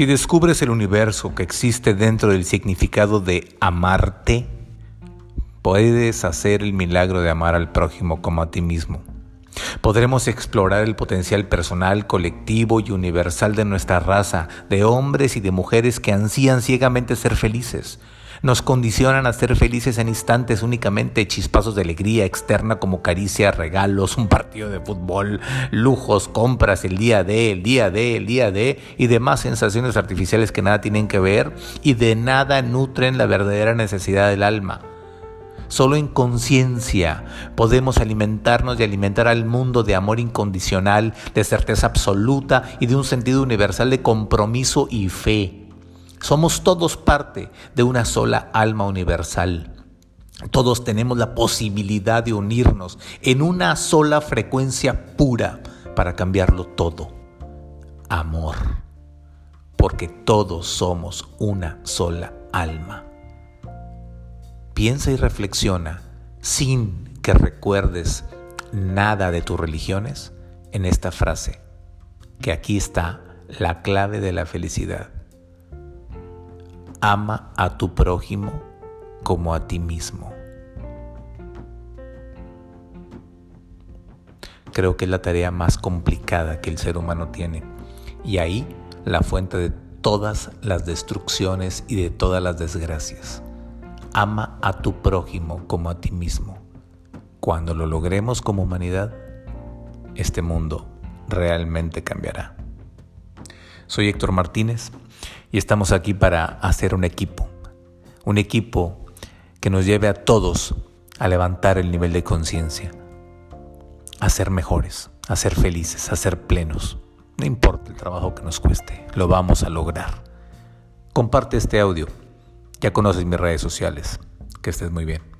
Si descubres el universo que existe dentro del significado de amarte, puedes hacer el milagro de amar al prójimo como a ti mismo. Podremos explorar el potencial personal, colectivo y universal de nuestra raza, de hombres y de mujeres que ansían ciegamente ser felices. Nos condicionan a ser felices en instantes únicamente chispazos de alegría externa como caricias, regalos, un partido de fútbol, lujos, compras, el día de, el día de, el día de y demás sensaciones artificiales que nada tienen que ver y de nada nutren la verdadera necesidad del alma. Solo en conciencia podemos alimentarnos y alimentar al mundo de amor incondicional, de certeza absoluta y de un sentido universal de compromiso y fe. Somos todos parte de una sola alma universal. Todos tenemos la posibilidad de unirnos en una sola frecuencia pura para cambiarlo todo. Amor. Porque todos somos una sola alma. Piensa y reflexiona sin que recuerdes nada de tus religiones en esta frase, que aquí está la clave de la felicidad. Ama a tu prójimo como a ti mismo. Creo que es la tarea más complicada que el ser humano tiene. Y ahí la fuente de todas las destrucciones y de todas las desgracias. Ama a tu prójimo como a ti mismo. Cuando lo logremos como humanidad, este mundo realmente cambiará. Soy Héctor Martínez y estamos aquí para hacer un equipo. Un equipo que nos lleve a todos a levantar el nivel de conciencia, a ser mejores, a ser felices, a ser plenos. No importa el trabajo que nos cueste, lo vamos a lograr. Comparte este audio ya conoces mis redes sociales. Que estés muy bien.